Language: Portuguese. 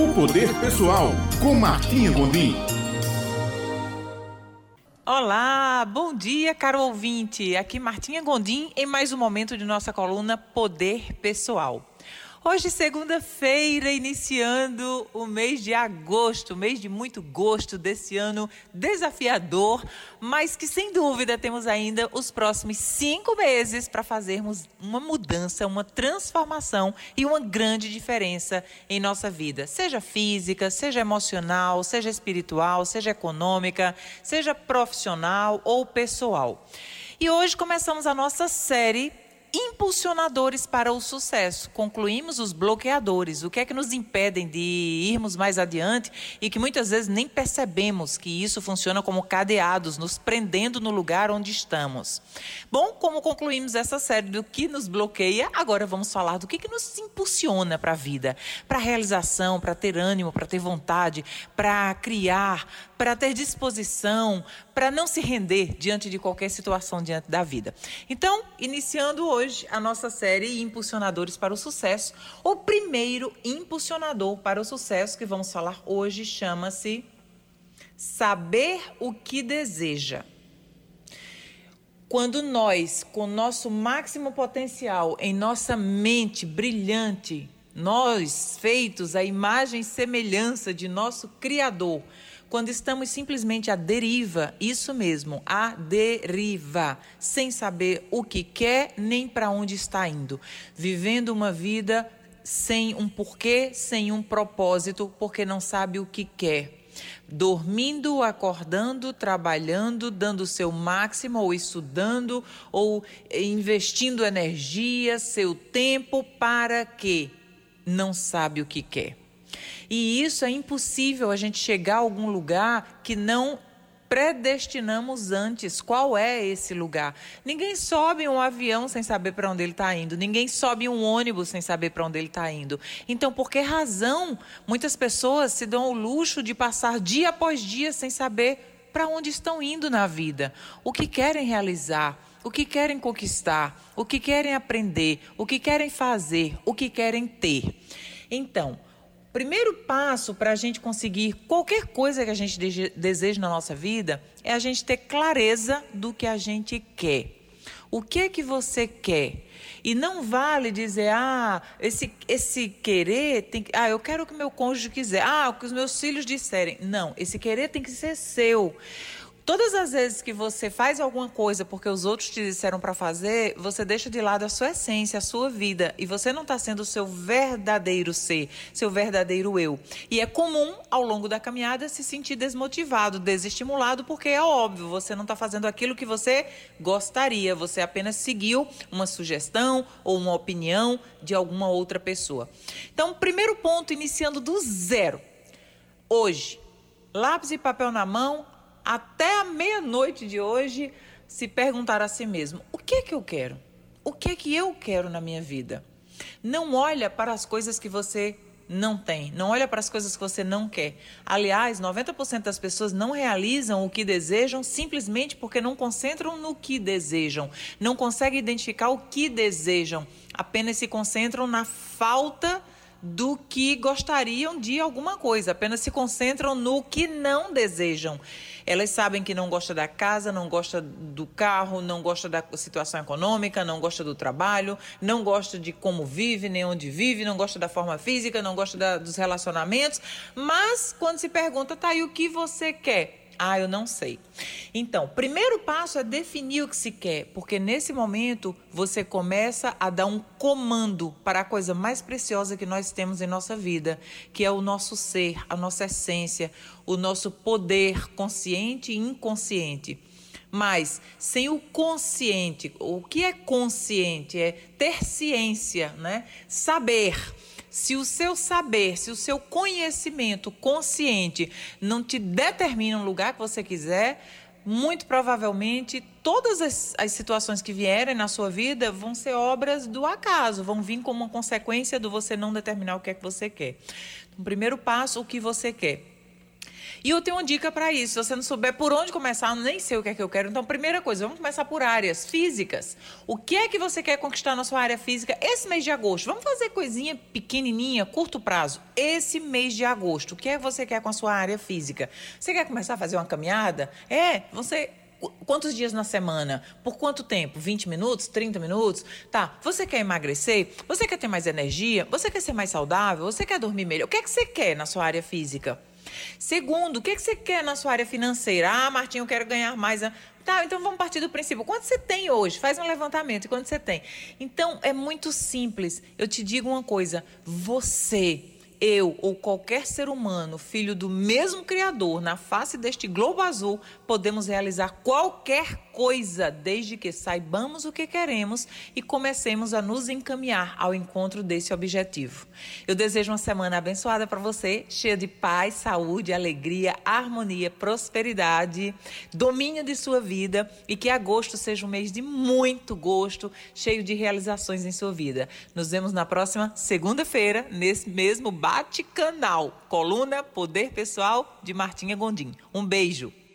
O Poder Pessoal, com Martinha Gondim. Olá, bom dia, caro ouvinte. Aqui Martinha Gondim em mais um momento de nossa coluna Poder Pessoal. Hoje, segunda-feira, iniciando o mês de agosto, mês de muito gosto desse ano desafiador, mas que sem dúvida temos ainda os próximos cinco meses para fazermos uma mudança, uma transformação e uma grande diferença em nossa vida, seja física, seja emocional, seja espiritual, seja econômica, seja profissional ou pessoal. E hoje começamos a nossa série impulsionadores para o sucesso. Concluímos os bloqueadores, o que é que nos impedem de irmos mais adiante e que muitas vezes nem percebemos que isso funciona como cadeados, nos prendendo no lugar onde estamos. Bom, como concluímos essa série do que nos bloqueia, agora vamos falar do que, que nos impulsiona para a vida, para a realização, para ter ânimo, para ter vontade, para criar, para ter disposição, para não se render diante de qualquer situação diante da vida. Então, iniciando hoje a nossa série Impulsionadores para o Sucesso, o primeiro impulsionador para o sucesso que vamos falar hoje chama-se Saber o que deseja. Quando nós, com nosso máximo potencial em nossa mente brilhante, nós feitos à imagem e semelhança de nosso Criador, quando estamos simplesmente à deriva, isso mesmo, à deriva, sem saber o que quer nem para onde está indo, vivendo uma vida sem um porquê, sem um propósito, porque não sabe o que quer. Dormindo, acordando, trabalhando, dando o seu máximo, ou estudando, ou investindo energia, seu tempo, para que não sabe o que quer. E isso é impossível a gente chegar a algum lugar que não predestinamos antes. Qual é esse lugar? Ninguém sobe um avião sem saber para onde ele está indo. Ninguém sobe um ônibus sem saber para onde ele está indo. Então, por que razão muitas pessoas se dão o luxo de passar dia após dia sem saber para onde estão indo na vida? O que querem realizar? O que querem conquistar? O que querem aprender? O que querem fazer? O que querem ter? Então, primeiro passo para a gente conseguir qualquer coisa que a gente deseja na nossa vida é a gente ter clareza do que a gente quer. O que é que você quer? E não vale dizer, ah, esse, esse querer tem que. Ah, eu quero o que meu cônjuge quiser. Ah, o que os meus filhos disserem. Não, esse querer tem que ser seu. Todas as vezes que você faz alguma coisa porque os outros te disseram para fazer, você deixa de lado a sua essência, a sua vida. E você não está sendo o seu verdadeiro ser, seu verdadeiro eu. E é comum, ao longo da caminhada, se sentir desmotivado, desestimulado, porque é óbvio, você não está fazendo aquilo que você gostaria. Você apenas seguiu uma sugestão ou uma opinião de alguma outra pessoa. Então, primeiro ponto, iniciando do zero. Hoje, lápis e papel na mão até a meia-noite de hoje, se perguntar a si mesmo: o que é que eu quero? O que é que eu quero na minha vida? Não olha para as coisas que você não tem, não olha para as coisas que você não quer. Aliás, 90% das pessoas não realizam o que desejam simplesmente porque não concentram no que desejam, não conseguem identificar o que desejam, apenas se concentram na falta do que gostariam de alguma coisa, apenas se concentram no que não desejam. Elas sabem que não gosta da casa, não gosta do carro, não gosta da situação econômica, não gosta do trabalho, não gosta de como vive, nem onde vive, não gosta da forma física, não gosta da, dos relacionamentos, mas quando se pergunta, tá aí o que você quer? Ah, eu não sei. Então, primeiro passo é definir o que se quer, porque nesse momento você começa a dar um comando para a coisa mais preciosa que nós temos em nossa vida, que é o nosso ser, a nossa essência, o nosso poder consciente e inconsciente. Mas sem o consciente, o que é consciente? É ter ciência, né? Saber se o seu saber, se o seu conhecimento consciente não te determina um lugar que você quiser, muito provavelmente todas as, as, situações que vierem na sua vida vão ser obras do acaso, vão vir como uma consequência do você não determinar o que é que você quer. Então, primeiro passo, o que você quer. E eu tenho uma dica para isso. Se você não souber por onde começar, nem sei o que é que eu quero. Então, primeira coisa, vamos começar por áreas físicas. O que é que você quer conquistar na sua área física esse mês de agosto? Vamos fazer coisinha pequenininha, curto prazo. Esse mês de agosto, o que é que você quer com a sua área física? Você quer começar a fazer uma caminhada? É, você Quantos dias na semana? Por quanto tempo? 20 minutos? 30 minutos? Tá. Você quer emagrecer? Você quer ter mais energia? Você quer ser mais saudável? Você quer dormir melhor? O que é que você quer na sua área física? Segundo, o que, que você quer na sua área financeira? Ah, Martinho, eu quero ganhar mais. Tá, então vamos partir do princípio. Quanto você tem hoje? Faz um levantamento. Quanto você tem? Então, é muito simples. Eu te digo uma coisa. Você eu ou qualquer ser humano, filho do mesmo Criador, na face deste globo azul, podemos realizar qualquer coisa, desde que saibamos o que queremos e comecemos a nos encaminhar ao encontro desse objetivo. Eu desejo uma semana abençoada para você, cheia de paz, saúde, alegria, harmonia, prosperidade, domínio de sua vida e que agosto seja um mês de muito gosto, cheio de realizações em sua vida. Nos vemos na próxima segunda-feira, nesse mesmo bate-canal, coluna Poder Pessoal de Martinha Gondim. Um beijo.